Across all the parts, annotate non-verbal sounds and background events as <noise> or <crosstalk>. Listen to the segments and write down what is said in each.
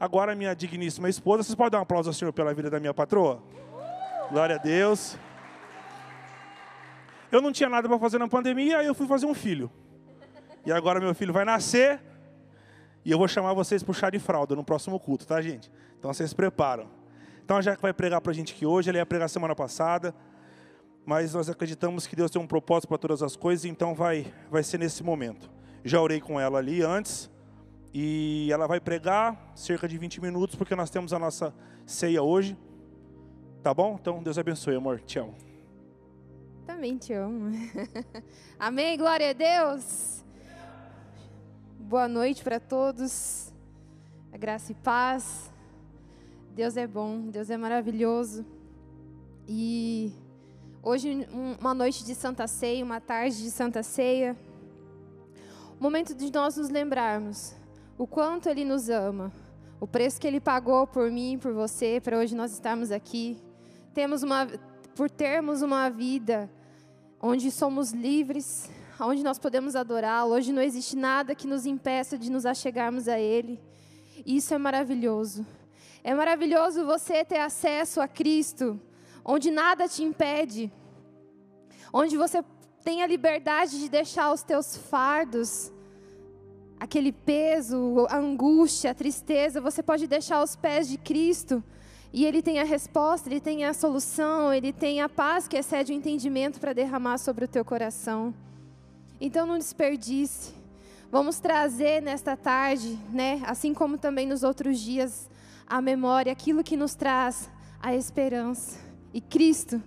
Agora, minha digníssima esposa, vocês podem dar um aplauso ao Senhor pela vida da minha patroa? Glória a Deus. Eu não tinha nada para fazer na pandemia, aí eu fui fazer um filho. E agora meu filho vai nascer e eu vou chamar vocês para o chá de fralda no próximo culto, tá, gente? Então vocês preparam. Então a Jaque vai pregar para a gente aqui hoje, ela ia pregar semana passada, mas nós acreditamos que Deus tem um propósito para todas as coisas, então vai, vai ser nesse momento. Já orei com ela ali antes, e ela vai pregar cerca de 20 minutos, porque nós temos a nossa ceia hoje. Tá bom? Então Deus abençoe, amor. Amo. Também te amo. <laughs> Amém, glória a Deus. Boa noite para todos. A graça e paz. Deus é bom, Deus é maravilhoso. E hoje uma noite de Santa Ceia, uma tarde de Santa Ceia. Momento de nós nos lembrarmos o quanto ele nos ama, o preço que ele pagou por mim, por você, para hoje nós estarmos aqui. Temos uma por termos uma vida onde somos livres, onde nós podemos adorá-lo. Hoje não existe nada que nos impeça de nos achegarmos a Ele. Isso é maravilhoso. É maravilhoso você ter acesso a Cristo, onde nada te impede, onde você tem a liberdade de deixar os teus fardos, aquele peso, a angústia, a tristeza, você pode deixar aos pés de Cristo e Ele tem a resposta, Ele tem a solução, Ele tem a paz que excede o entendimento para derramar sobre o teu coração. Então não desperdice. Vamos trazer nesta tarde, né, assim como também nos outros dias, a memória, aquilo que nos traz a esperança. E Cristo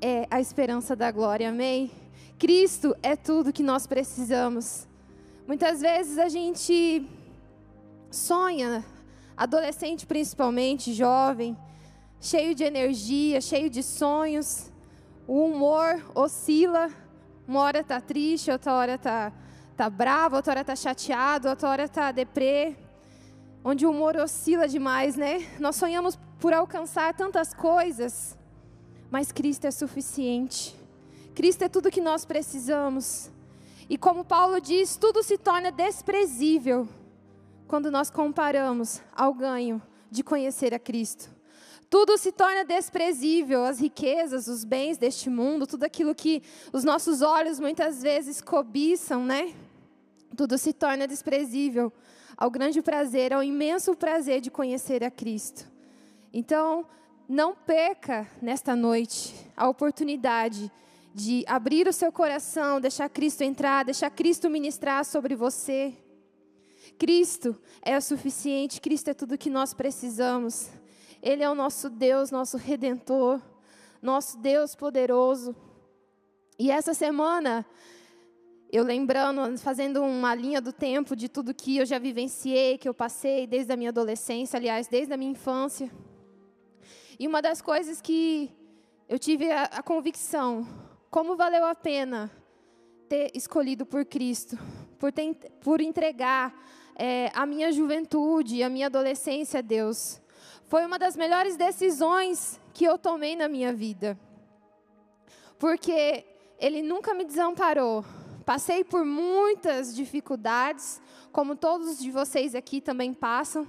é a esperança da glória, amém? Cristo é tudo que nós precisamos. Muitas vezes a gente sonha adolescente principalmente, jovem, cheio de energia, cheio de sonhos. O humor oscila, uma hora está triste, outra hora está tá bravo, outra hora está chateado, outra hora está deprê. Onde o humor oscila demais, né? Nós sonhamos por alcançar tantas coisas, mas Cristo é suficiente. Cristo é tudo que nós precisamos. E como Paulo diz, tudo se torna desprezível quando nós comparamos ao ganho de conhecer a Cristo. Tudo se torna desprezível, as riquezas, os bens deste mundo, tudo aquilo que os nossos olhos muitas vezes cobiçam, né? Tudo se torna desprezível ao grande prazer, ao imenso prazer de conhecer a Cristo. Então, não perca nesta noite a oportunidade de abrir o seu coração, deixar Cristo entrar, deixar Cristo ministrar sobre você. Cristo é o suficiente, Cristo é tudo que nós precisamos. Ele é o nosso Deus, nosso redentor, nosso Deus poderoso. E essa semana, eu lembrando, fazendo uma linha do tempo de tudo que eu já vivenciei, que eu passei desde a minha adolescência, aliás, desde a minha infância. E uma das coisas que eu tive a, a convicção, como valeu a pena ter escolhido por Cristo, por, ter, por entregar é, a minha juventude, a minha adolescência, Deus. Foi uma das melhores decisões que eu tomei na minha vida. Porque Ele nunca me desamparou. Passei por muitas dificuldades, como todos de vocês aqui também passam,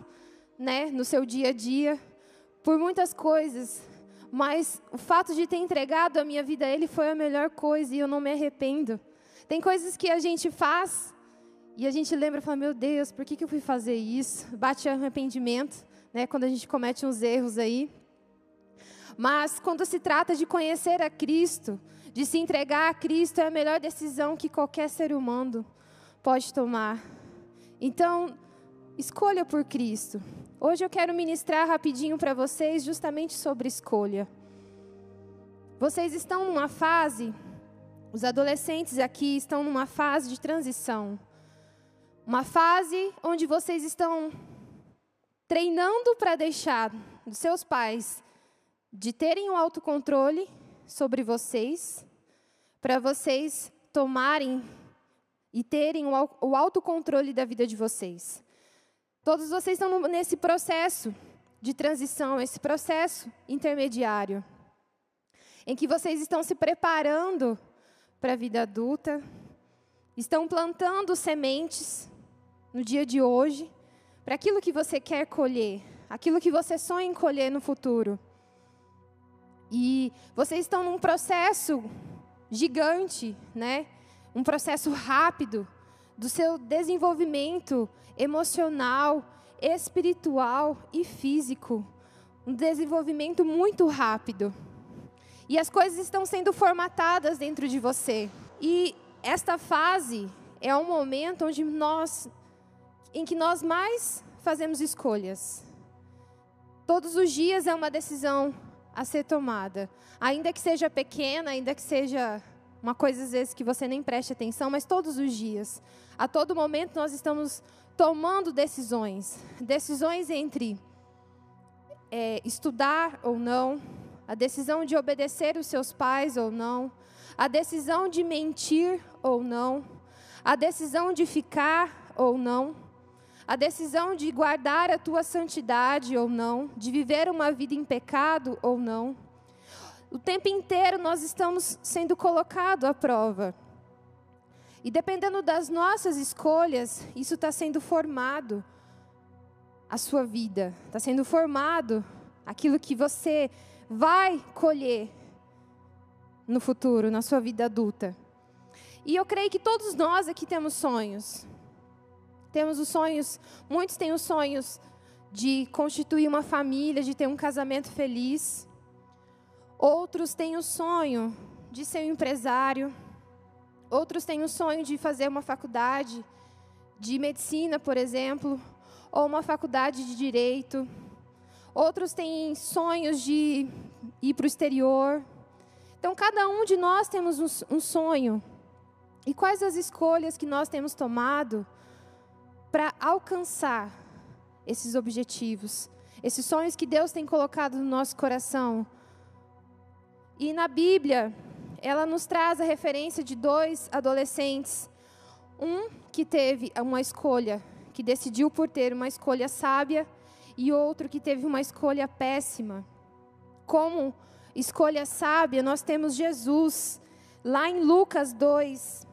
né, no seu dia a dia, por muitas coisas. Mas o fato de ter entregado a minha vida a Ele foi a melhor coisa e eu não me arrependo. Tem coisas que a gente faz e a gente lembra e fala, meu Deus, por que, que eu fui fazer isso? Bate arrependimento, né, quando a gente comete uns erros aí. Mas quando se trata de conhecer a Cristo, de se entregar a Cristo, é a melhor decisão que qualquer ser humano pode tomar. Então, escolha por Cristo. Hoje eu quero ministrar rapidinho para vocês justamente sobre escolha. Vocês estão numa fase, os adolescentes aqui estão numa fase de transição. Uma fase onde vocês estão treinando para deixar dos seus pais de terem o um autocontrole sobre vocês, para vocês tomarem e terem o autocontrole da vida de vocês. Todos vocês estão nesse processo de transição, esse processo intermediário, em que vocês estão se preparando para a vida adulta, estão plantando sementes no dia de hoje, para aquilo que você quer colher, aquilo que você sonha em colher no futuro. E vocês estão num processo gigante, né? Um processo rápido do seu desenvolvimento emocional, espiritual e físico. Um desenvolvimento muito rápido. E as coisas estão sendo formatadas dentro de você. E esta fase é um momento onde nós em que nós mais fazemos escolhas. Todos os dias é uma decisão a ser tomada. Ainda que seja pequena, ainda que seja uma coisa às vezes que você nem preste atenção, mas todos os dias, a todo momento nós estamos tomando decisões. Decisões entre é, estudar ou não, a decisão de obedecer os seus pais ou não, a decisão de mentir ou não, a decisão de ficar ou não, a decisão de guardar a tua santidade ou não, de viver uma vida em pecado ou não. O tempo inteiro nós estamos sendo colocados à prova. E dependendo das nossas escolhas, isso está sendo formado a sua vida, está sendo formado aquilo que você vai colher no futuro, na sua vida adulta. E eu creio que todos nós aqui temos sonhos. Temos os sonhos, muitos têm os sonhos de constituir uma família, de ter um casamento feliz. Outros têm o sonho de ser um empresário. Outros têm o sonho de fazer uma faculdade de medicina, por exemplo, ou uma faculdade de direito. Outros têm sonhos de ir para o exterior. Então, cada um de nós temos um, sonho. E quais as escolhas que nós temos tomado para alcançar esses objetivos, esses sonhos que Deus tem colocado no nosso coração? E na Bíblia, ela nos traz a referência de dois adolescentes. Um que teve uma escolha, que decidiu por ter uma escolha sábia, e outro que teve uma escolha péssima. Como escolha sábia, nós temos Jesus, lá em Lucas 2.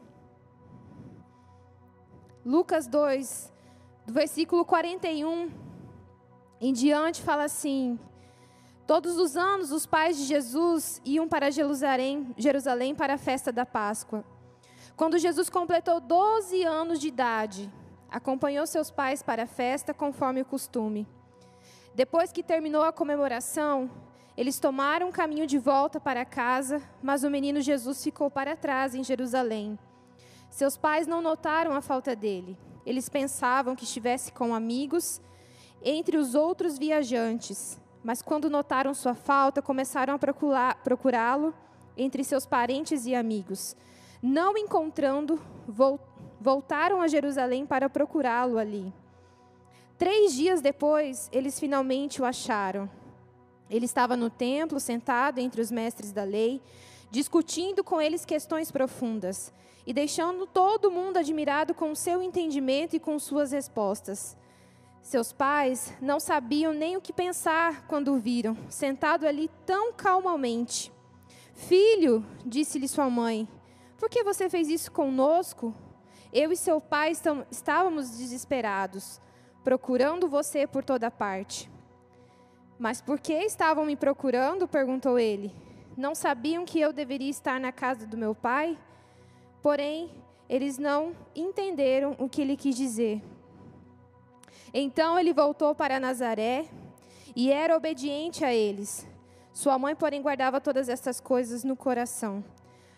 Lucas 2, do versículo 41 em diante, fala assim: Todos os anos, os pais de Jesus iam para Jerusalém, Jerusalém para a festa da Páscoa. Quando Jesus completou 12 anos de idade, acompanhou seus pais para a festa conforme o costume. Depois que terminou a comemoração, eles tomaram o caminho de volta para casa, mas o menino Jesus ficou para trás em Jerusalém. Seus pais não notaram a falta dele. Eles pensavam que estivesse com amigos entre os outros viajantes, mas quando notaram sua falta, começaram a procurá-lo entre seus parentes e amigos. Não encontrando, voltaram a Jerusalém para procurá-lo ali. Três dias depois, eles finalmente o acharam. Ele estava no templo, sentado entre os mestres da lei, discutindo com eles questões profundas e deixando todo mundo admirado com seu entendimento e com suas respostas. Seus pais não sabiam nem o que pensar quando o viram, sentado ali tão calmamente. Filho, disse-lhe sua mãe, por que você fez isso conosco? Eu e seu pai estávamos desesperados procurando você por toda parte. Mas por que estavam me procurando? perguntou ele. Não sabiam que eu deveria estar na casa do meu pai? Porém, eles não entenderam o que ele quis dizer. Então ele voltou para Nazaré e era obediente a eles. Sua mãe, porém, guardava todas essas coisas no coração.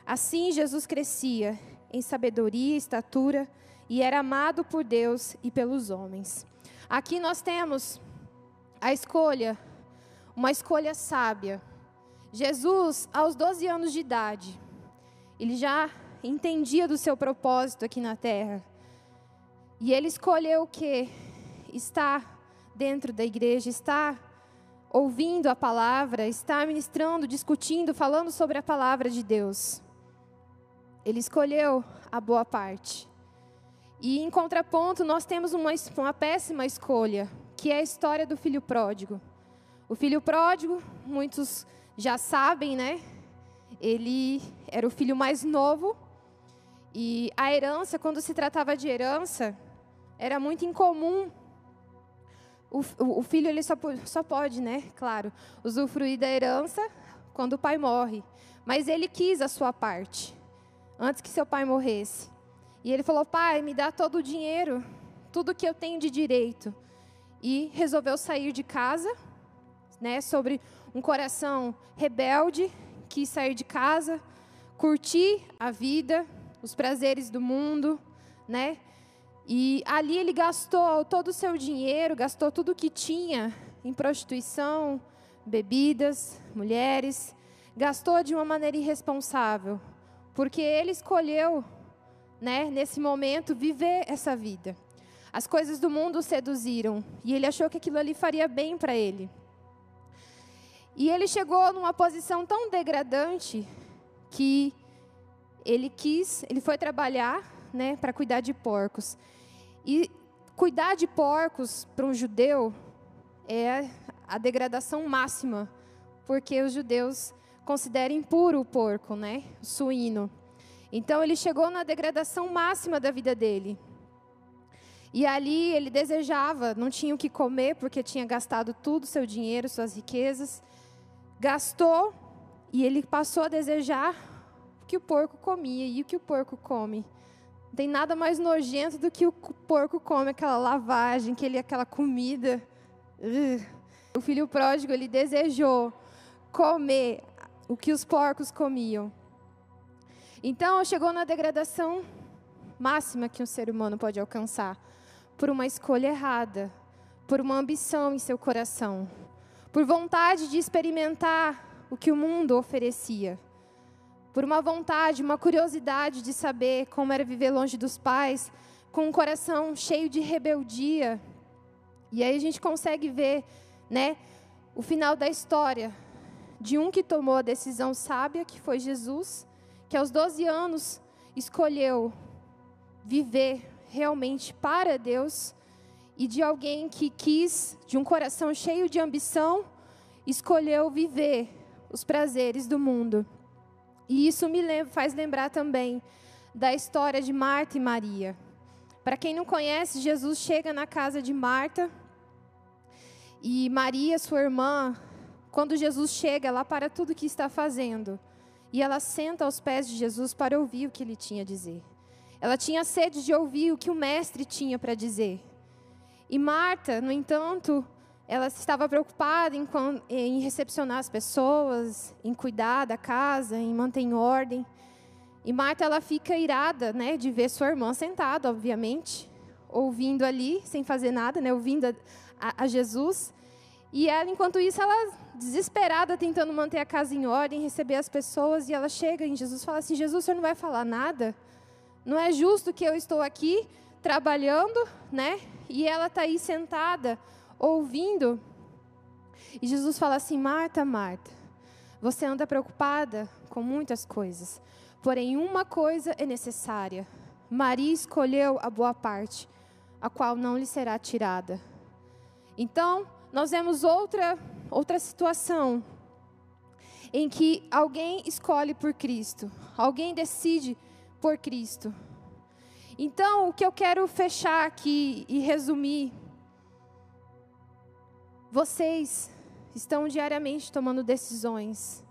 Assim, Jesus crescia em sabedoria estatura e era amado por Deus e pelos homens. Aqui nós temos a escolha, uma escolha sábia. Jesus, aos 12 anos de idade, ele já entendia do seu propósito aqui na terra. E ele escolheu o que? Estar dentro da igreja, estar ouvindo a palavra, estar ministrando, discutindo, falando sobre a palavra de Deus. Ele escolheu a boa parte. E em contraponto, nós temos uma, uma péssima escolha, que é a história do filho pródigo. O filho pródigo, muitos já sabem, né? Ele era o filho mais novo. E a herança, quando se tratava de herança, era muito incomum o, o, filho ele só, só pode, né, claro, usufruir da herança quando o pai morre. Mas ele quis a sua parte, antes que seu pai morresse. E ele falou: Pai, me dá todo o dinheiro, tudo que eu tenho de direito. E resolveu sair de casa, né, sobre um coração rebelde, quis sair de casa, curtir a vida, os prazeres do mundo, né? E ali ele gastou todo o seu dinheiro, gastou tudo o que tinha em prostituição, bebidas, mulheres, gastou de uma maneira irresponsável, porque ele escolheu, né, nesse momento viver essa vida. As coisas do mundo o seduziram e ele achou que aquilo ali faria bem para ele. E ele chegou numa posição tão degradante que ele quis, ele foi trabalhar, né, para cuidar de porcos. E cuidar de porcos para um judeu é a degradação máxima, porque os judeus consideram impuro o porco, né? O suíno. Então ele chegou na degradação máxima da vida dele. E ali ele desejava, não tinha o que comer porque tinha gastado tudo seu dinheiro, suas riquezas. Gastou e ele passou a desejar o que o porco comia. E o que o porco come? Tem nada mais nojento do que o porco come aquela lavagem, aquele, aquela comida. O filho pródigo, ele desejou comer o que os porcos comiam. Então, chegou na degradação máxima que um ser humano pode alcançar por uma escolha errada, por uma ambição em seu coração, por vontade de experimentar o que o mundo oferecia por uma vontade, uma curiosidade de saber como era viver longe dos pais, com um coração cheio de rebeldia. E aí a gente consegue ver, né, o final da história de um que tomou a decisão sábia, que foi Jesus, que aos 12 anos escolheu viver realmente para Deus, e de alguém que quis, de um coração cheio de ambição, escolheu viver os prazeres do mundo. E isso me faz lembrar também da história de Marta e Maria. Para quem não conhece, Jesus chega na casa de Marta e Maria, sua irmã, quando Jesus chega, ela para tudo o que está fazendo e ela senta aos pés de Jesus para ouvir o que ele tinha a dizer. Ela tinha sede de ouvir o que o mestre tinha para dizer. E Marta, no entanto, ela estava preocupada em, em, recepcionar as pessoas, em cuidar da casa, em manter em ordem. E Marta ela fica irada, né, de ver sua irmã sentada, obviamente, ouvindo ali, sem fazer nada, né, ouvindo a, a, Jesus. E ela, enquanto isso, ela desesperada, tentando manter a casa em ordem, receber as pessoas, e ela chega em Jesus fala assim: Jesus, senhor não vai falar nada? Não é justo que eu estou aqui trabalhando, né? E ela está aí sentada ouvindo. E Jesus fala assim: Marta, Marta, você anda preocupada com muitas coisas, porém uma coisa é necessária. Maria escolheu a boa parte, a qual não lhe será tirada. Então, nós vemos outra outra situação em que alguém escolhe por Cristo, alguém decide por Cristo. Então, o que eu quero fechar aqui e resumir vocês estão diariamente tomando decisões.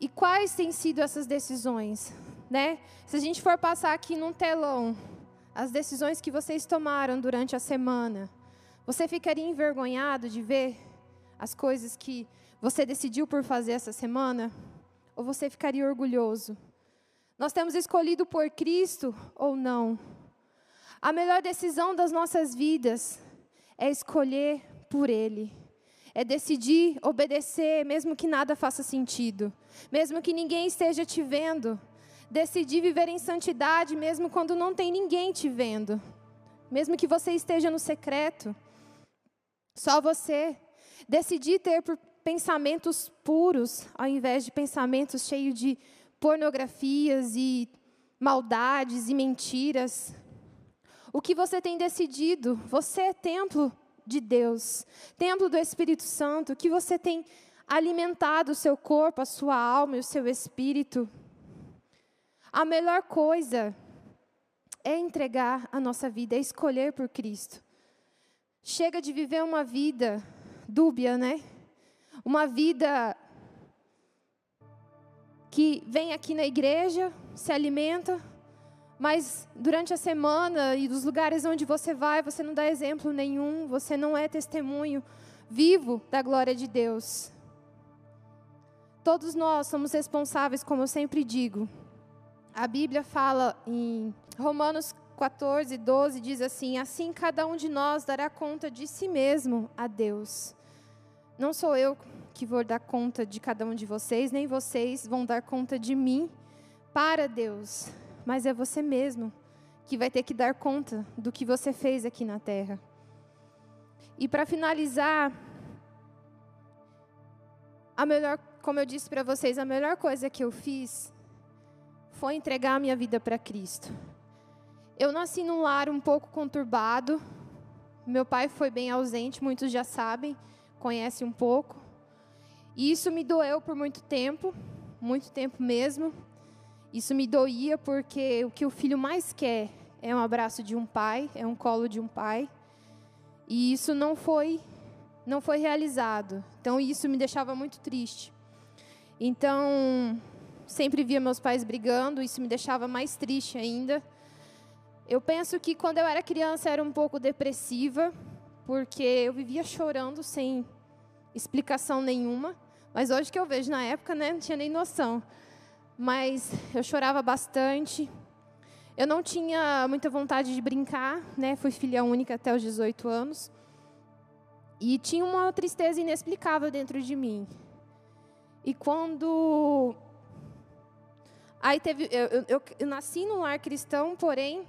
E quais têm sido essas decisões? Né? Se a gente for passar aqui num telão as decisões que vocês tomaram durante a semana, você ficaria envergonhado de ver as coisas que você decidiu por fazer essa semana? Ou você ficaria orgulhoso? Nós temos escolhido por Cristo ou não? A melhor decisão das nossas vidas é escolher por Ele. É decidir obedecer, mesmo que nada faça sentido, mesmo que ninguém esteja te vendo. Decidir viver em santidade, mesmo quando não tem ninguém te vendo, mesmo que você esteja no secreto. Só você. Decidir ter pensamentos puros, ao invés de pensamentos cheios de pornografias e maldades e mentiras. O que você tem decidido? Você é templo de Deus, templo do Espírito Santo, que você tem alimentado o seu corpo, a sua alma e o seu espírito. A melhor coisa é entregar a nossa vida, é escolher por Cristo. chega de viver uma vida dúbia, né? Uma vida que vem aqui na igreja, se alimenta, mas durante a semana e dos lugares onde você vai, você não dá exemplo nenhum, você não é testemunho vivo da glória de Deus. Todos nós somos responsáveis, como eu sempre digo. A Bíblia fala em Romanos 14, 12, diz assim: Assim cada um de nós dará conta de si mesmo a Deus. Não sou eu que vou dar conta de cada um de vocês, nem vocês vão dar conta de mim para Deus mas é você mesmo que vai ter que dar conta do que você fez aqui na terra. E para finalizar, a melhor, como eu disse para vocês, a melhor coisa que eu fiz foi entregar a minha vida para Cristo. Eu nasci num lar um pouco conturbado. Meu pai foi bem ausente, muitos já sabem, conhecem um pouco. E isso me doeu por muito tempo, muito tempo mesmo. Isso me doía porque o que o filho mais quer é um abraço de um pai, é um colo de um pai. E isso não foi não foi realizado. Então isso me deixava muito triste. Então, sempre via meus pais brigando, isso me deixava mais triste ainda. Eu penso que quando eu era criança era um pouco depressiva, porque eu vivia chorando sem explicação nenhuma. Mas hoje que eu vejo na época, né, não tinha nem noção mas eu chorava bastante. Eu não tinha muita vontade de brincar, né? Fui filha única até os 18 anos. E tinha uma tristeza inexplicável dentro de mim. E quando aí teve eu, eu, eu nasci num lar cristão, porém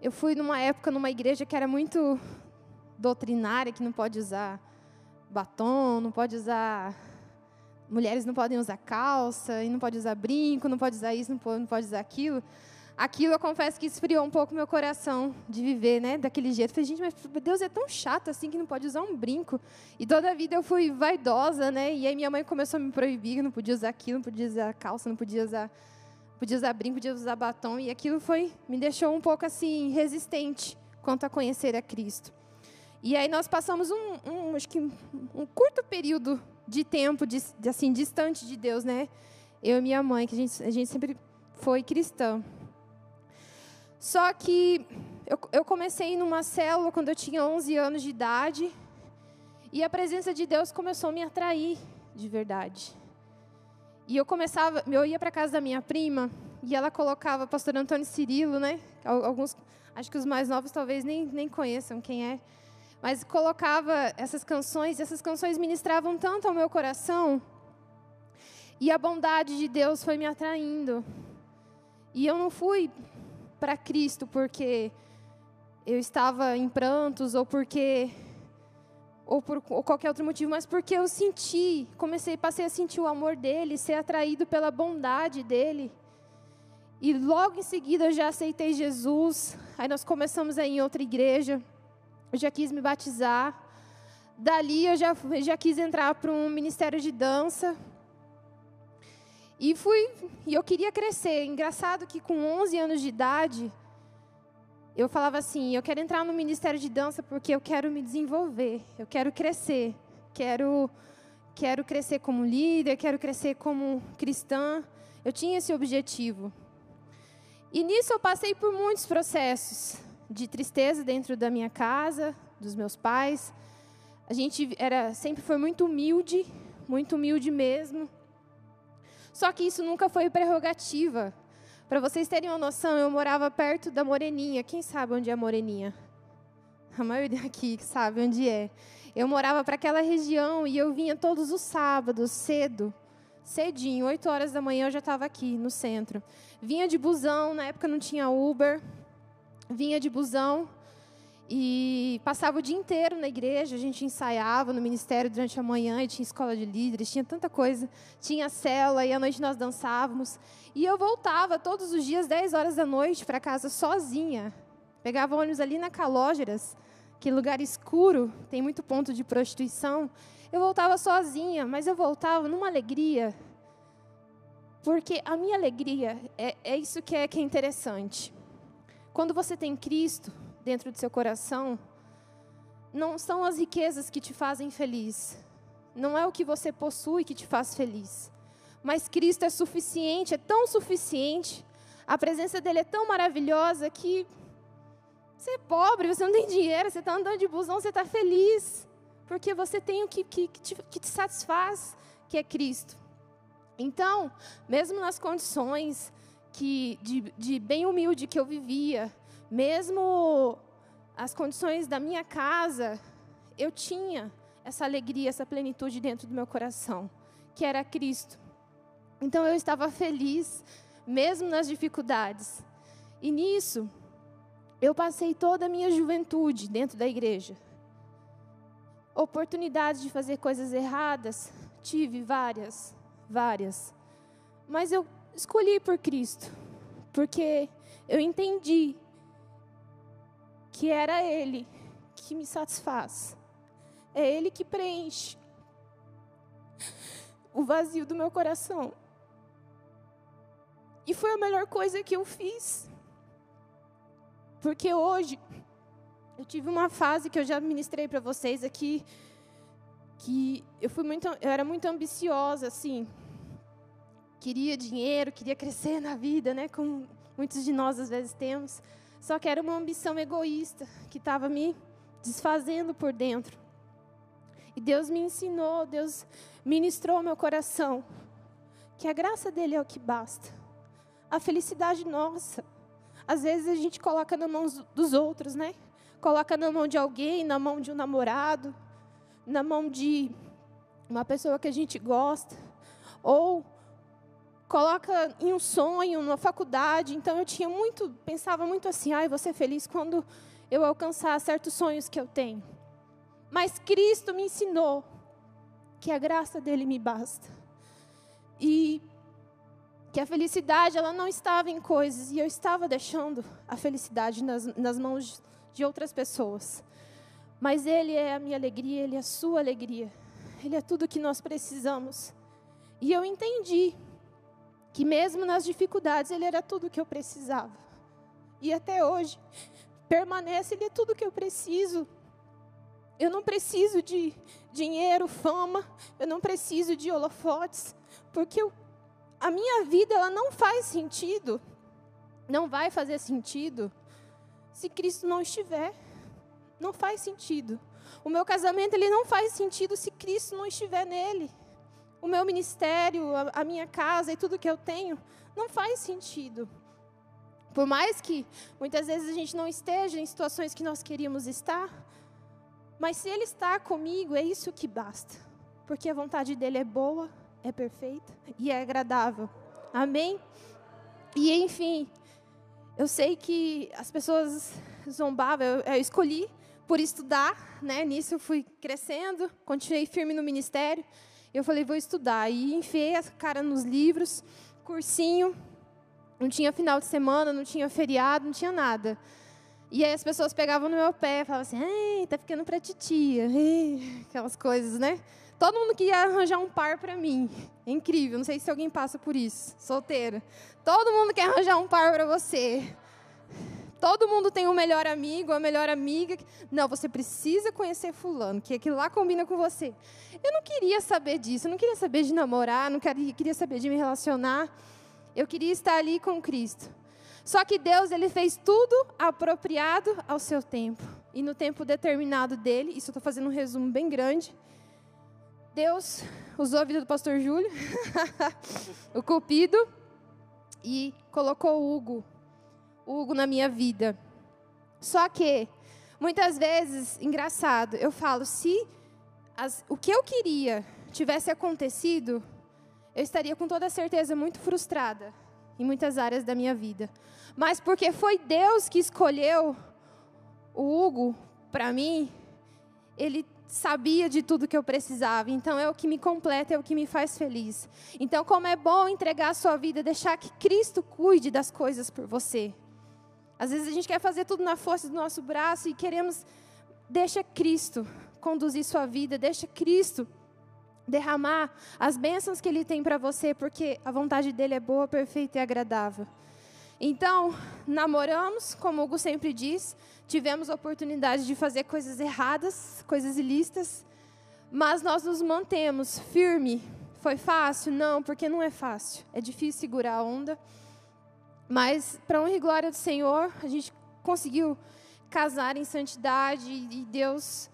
eu fui numa época numa igreja que era muito doutrinária, que não pode usar batom, não pode usar mulheres não podem usar calça, e não pode usar brinco, não pode usar isso, não pode, não pode usar aquilo. Aquilo, eu confesso que esfriou um pouco meu coração de viver, né, daquele jeito. Eu falei, gente, mas Deus é tão chato assim que não pode usar um brinco. E toda a vida eu fui vaidosa, né? E aí minha mãe começou a me proibir, não podia usar aquilo, não podia usar calça, não podia usar, podia usar brinco, podia usar batom. E aquilo foi, me deixou um pouco assim resistente quanto a conhecer a Cristo. E aí nós passamos um, um acho que um curto período de tempo, de, assim, distante de Deus, né? Eu e minha mãe, que a gente, a gente sempre foi cristã. Só que eu, eu comecei numa célula quando eu tinha 11 anos de idade. E a presença de Deus começou a me atrair de verdade. E eu começava, eu ia para casa da minha prima e ela colocava pastor Antônio Cirilo, né? Alguns, acho que os mais novos talvez nem, nem conheçam quem é mas colocava essas canções, e essas canções ministravam tanto ao meu coração, e a bondade de Deus foi me atraindo. E eu não fui para Cristo porque eu estava em prantos ou porque ou por ou qualquer outro motivo, mas porque eu senti, comecei, passei a sentir o amor dele, ser atraído pela bondade dele. E logo em seguida eu já aceitei Jesus. Aí nós começamos aí em outra igreja eu já quis me batizar. Dali eu já, já quis entrar para um ministério de dança. E fui, e eu queria crescer. Engraçado que com 11 anos de idade, eu falava assim: eu quero entrar no ministério de dança porque eu quero me desenvolver, eu quero crescer, quero, quero crescer como líder, quero crescer como cristã. Eu tinha esse objetivo. E nisso eu passei por muitos processos de tristeza dentro da minha casa, dos meus pais. A gente era sempre foi muito humilde, muito humilde mesmo. Só que isso nunca foi prerrogativa. Para vocês terem uma noção, eu morava perto da Moreninha. Quem sabe onde é a Moreninha? A maioria aqui sabe onde é. Eu morava para aquela região e eu vinha todos os sábados, cedo, cedinho, 8 horas da manhã eu já estava aqui no centro. Vinha de busão, na época não tinha Uber vinha de busão e passava o dia inteiro na igreja, a gente ensaiava no ministério durante a manhã, e tinha escola de líderes, tinha tanta coisa, tinha cela e à noite nós dançávamos. E eu voltava todos os dias, 10 horas da noite, para casa sozinha. Pegava ônibus ali na Calógeras, que lugar escuro, tem muito ponto de prostituição. Eu voltava sozinha, mas eu voltava numa alegria. Porque a minha alegria é, é isso que é, que é interessante. Quando você tem Cristo dentro do seu coração, não são as riquezas que te fazem feliz. Não é o que você possui que te faz feliz. Mas Cristo é suficiente, é tão suficiente. A presença dele é tão maravilhosa que você é pobre, você não tem dinheiro, você está andando de busão, você está feliz. Porque você tem o que, que, que, te, que te satisfaz, que é Cristo. Então, mesmo nas condições que, de, de bem humilde que eu vivia, mesmo as condições da minha casa, eu tinha essa alegria, essa plenitude dentro do meu coração, que era Cristo. Então eu estava feliz, mesmo nas dificuldades. E nisso, eu passei toda a minha juventude dentro da igreja. Oportunidades de fazer coisas erradas, tive várias várias. Mas eu escolhi por Cristo, porque eu entendi que era Ele que me satisfaz, é Ele que preenche o vazio do meu coração. E foi a melhor coisa que eu fiz. Porque hoje eu tive uma fase que eu já ministrei para vocês aqui que eu fui muito eu era muito ambiciosa assim, queria dinheiro, queria crescer na vida, né? Como muitos de nós às vezes temos. Só que era uma ambição egoísta que estava me desfazendo por dentro. E Deus me ensinou, Deus ministrou meu coração que a graça dele é o que basta. A felicidade nossa, às vezes a gente coloca na mão dos outros, né? Coloca na mão de alguém, na mão de um namorado, na mão de uma pessoa que a gente gosta, ou coloca em um sonho, numa faculdade. Então eu tinha muito, pensava muito assim, ai, vou ser feliz quando eu alcançar certos sonhos que eu tenho. Mas Cristo me ensinou que a graça dele me basta. E que a felicidade ela não estava em coisas e eu estava deixando a felicidade nas, nas mãos de outras pessoas. Mas Ele é a minha alegria, Ele é a sua alegria, Ele é tudo que nós precisamos. E eu entendi que mesmo nas dificuldades ele era tudo que eu precisava. E até hoje permanece, ele é tudo que eu preciso. Eu não preciso de dinheiro, fama, eu não preciso de holofotes, porque eu, a minha vida ela não faz sentido, não vai fazer sentido se Cristo não estiver. Não faz sentido. O meu casamento ele não faz sentido se Cristo não estiver nele o meu ministério, a, a minha casa e tudo que eu tenho, não faz sentido. Por mais que muitas vezes a gente não esteja em situações que nós queríamos estar, mas se Ele está comigo, é isso que basta. Porque a vontade dEle é boa, é perfeita e é agradável. Amém? E enfim, eu sei que as pessoas zombavam, eu, eu escolhi por estudar, né? Nisso eu fui crescendo, continuei firme no ministério. Eu falei, vou estudar. E enfiei a cara nos livros, cursinho. Não tinha final de semana, não tinha feriado, não tinha nada. E aí as pessoas pegavam no meu pé falavam assim, Ei, tá ficando pra titia. <laughs> Ei, aquelas coisas, né? Todo mundo queria arranjar um par para mim. É incrível, não sei se alguém passa por isso. Solteira. Todo mundo quer arranjar um par para você. Todo mundo tem um melhor amigo, uma melhor amiga. Não, você precisa conhecer fulano, que aquilo lá combina com você. Eu não queria saber disso, eu não queria saber de namorar, não queria saber de me relacionar. Eu queria estar ali com Cristo. Só que Deus, ele fez tudo apropriado ao seu tempo. E no tempo determinado dele, isso eu estou fazendo um resumo bem grande. Deus usou a vida do pastor Júlio, <laughs> o Cupido, e colocou o Hugo Hugo na minha vida. Só que, muitas vezes, engraçado, eu falo, se as, o que eu queria tivesse acontecido, eu estaria com toda certeza muito frustrada em muitas áreas da minha vida. Mas porque foi Deus que escolheu o Hugo para mim, ele sabia de tudo que eu precisava. Então é o que me completa, é o que me faz feliz. Então como é bom entregar a sua vida, deixar que Cristo cuide das coisas por você. Às vezes a gente quer fazer tudo na força do nosso braço e queremos. Deixa Cristo conduzir sua vida, deixa Cristo derramar as bênçãos que Ele tem para você, porque a vontade dele é boa, perfeita e agradável. Então, namoramos, como Hugo sempre diz, tivemos a oportunidade de fazer coisas erradas, coisas ilícitas, mas nós nos mantemos firme. Foi fácil? Não, porque não é fácil. É difícil segurar a onda. Mas, para honra e glória do Senhor, a gente conseguiu casar em santidade e Deus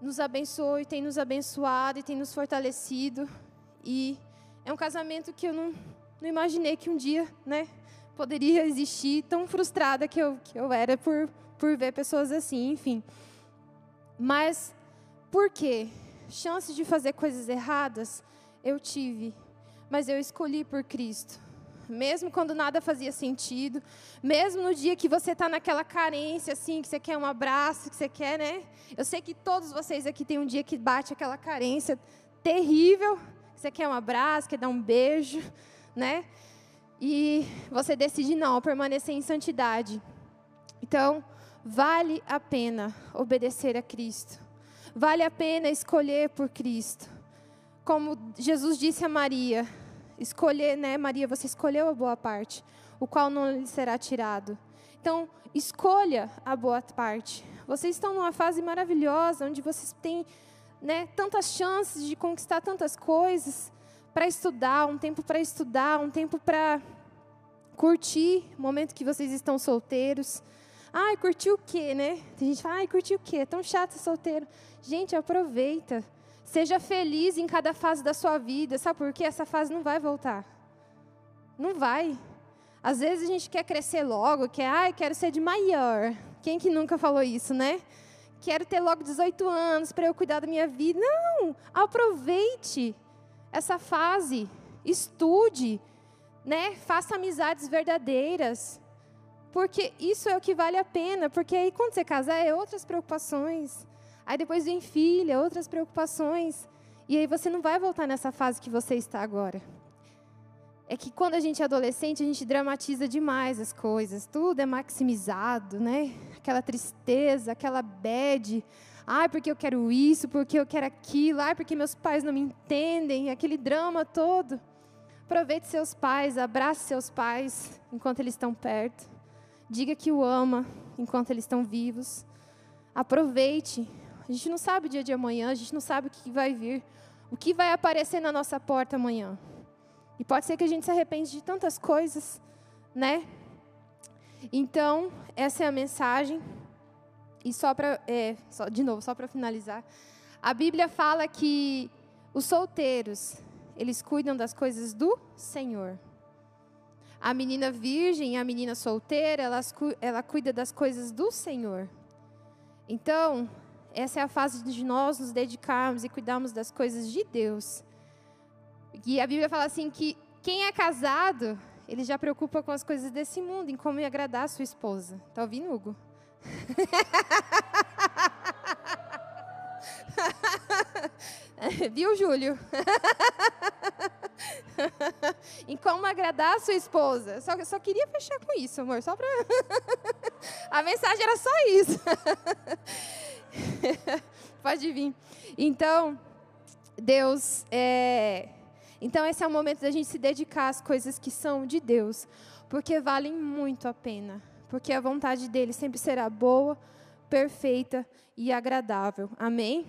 nos abençoou e tem nos abençoado e tem nos fortalecido. E é um casamento que eu não, não imaginei que um dia, né, poderia existir, tão frustrada que eu, que eu era por, por ver pessoas assim, enfim. Mas por quê? Chances de fazer coisas erradas eu tive, mas eu escolhi por Cristo. Mesmo quando nada fazia sentido, mesmo no dia que você está naquela carência, assim, que você quer um abraço, que você quer, né? Eu sei que todos vocês aqui têm um dia que bate aquela carência terrível, que você quer um abraço, quer dar um beijo, né? e você decide não permanecer em santidade. Então, vale a pena obedecer a Cristo. Vale a pena escolher por Cristo. Como Jesus disse a Maria, escolher, né, Maria, você escolheu a boa parte, o qual não lhe será tirado. Então, escolha a boa parte. Vocês estão numa fase maravilhosa, onde vocês têm né, tantas chances de conquistar tantas coisas, para estudar, um tempo para estudar, um tempo para curtir o momento que vocês estão solteiros. Ai, curtir o quê, né? Tem gente que fala, ai, curtir o quê? É tão chato ser solteiro. Gente, aproveita. Seja feliz em cada fase da sua vida. Sabe por quê? Essa fase não vai voltar. Não vai. Às vezes a gente quer crescer logo, quer, ai, quero ser de maior. Quem que nunca falou isso, né? Quero ter logo 18 anos para eu cuidar da minha vida. Não! Aproveite essa fase, estude, né? Faça amizades verdadeiras. Porque isso é o que vale a pena, porque aí quando você casar é outras preocupações. Aí depois vem filha, outras preocupações. E aí você não vai voltar nessa fase que você está agora. É que quando a gente é adolescente, a gente dramatiza demais as coisas. Tudo é maximizado, né? Aquela tristeza, aquela bad. Ai, porque eu quero isso, porque eu quero aquilo, ai, porque meus pais não me entendem, aquele drama todo. Aproveite seus pais, abrace seus pais enquanto eles estão perto. Diga que o ama enquanto eles estão vivos. Aproveite. A gente não sabe o dia de amanhã, a gente não sabe o que vai vir, o que vai aparecer na nossa porta amanhã. E pode ser que a gente se arrepende de tantas coisas, né? Então, essa é a mensagem. E só para, é, só, de novo, só para finalizar, a Bíblia fala que os solteiros, eles cuidam das coisas do Senhor. A menina virgem a menina solteira, elas, ela cuida das coisas do Senhor. Então, essa é a fase de nós nos dedicarmos e cuidarmos das coisas de Deus. E a Bíblia fala assim que quem é casado, ele já preocupa com as coisas desse mundo, em como agradar a sua esposa. Tá ouvindo, Hugo? <laughs> Viu, Júlio? <laughs> em como agradar a sua esposa. Só, só queria fechar com isso, amor. Só pra... <laughs> a mensagem era só isso. <laughs> Pode vir. Então, Deus, é... então esse é o momento da gente se dedicar às coisas que são de Deus, porque valem muito a pena porque a vontade dele sempre será boa, perfeita e agradável. Amém?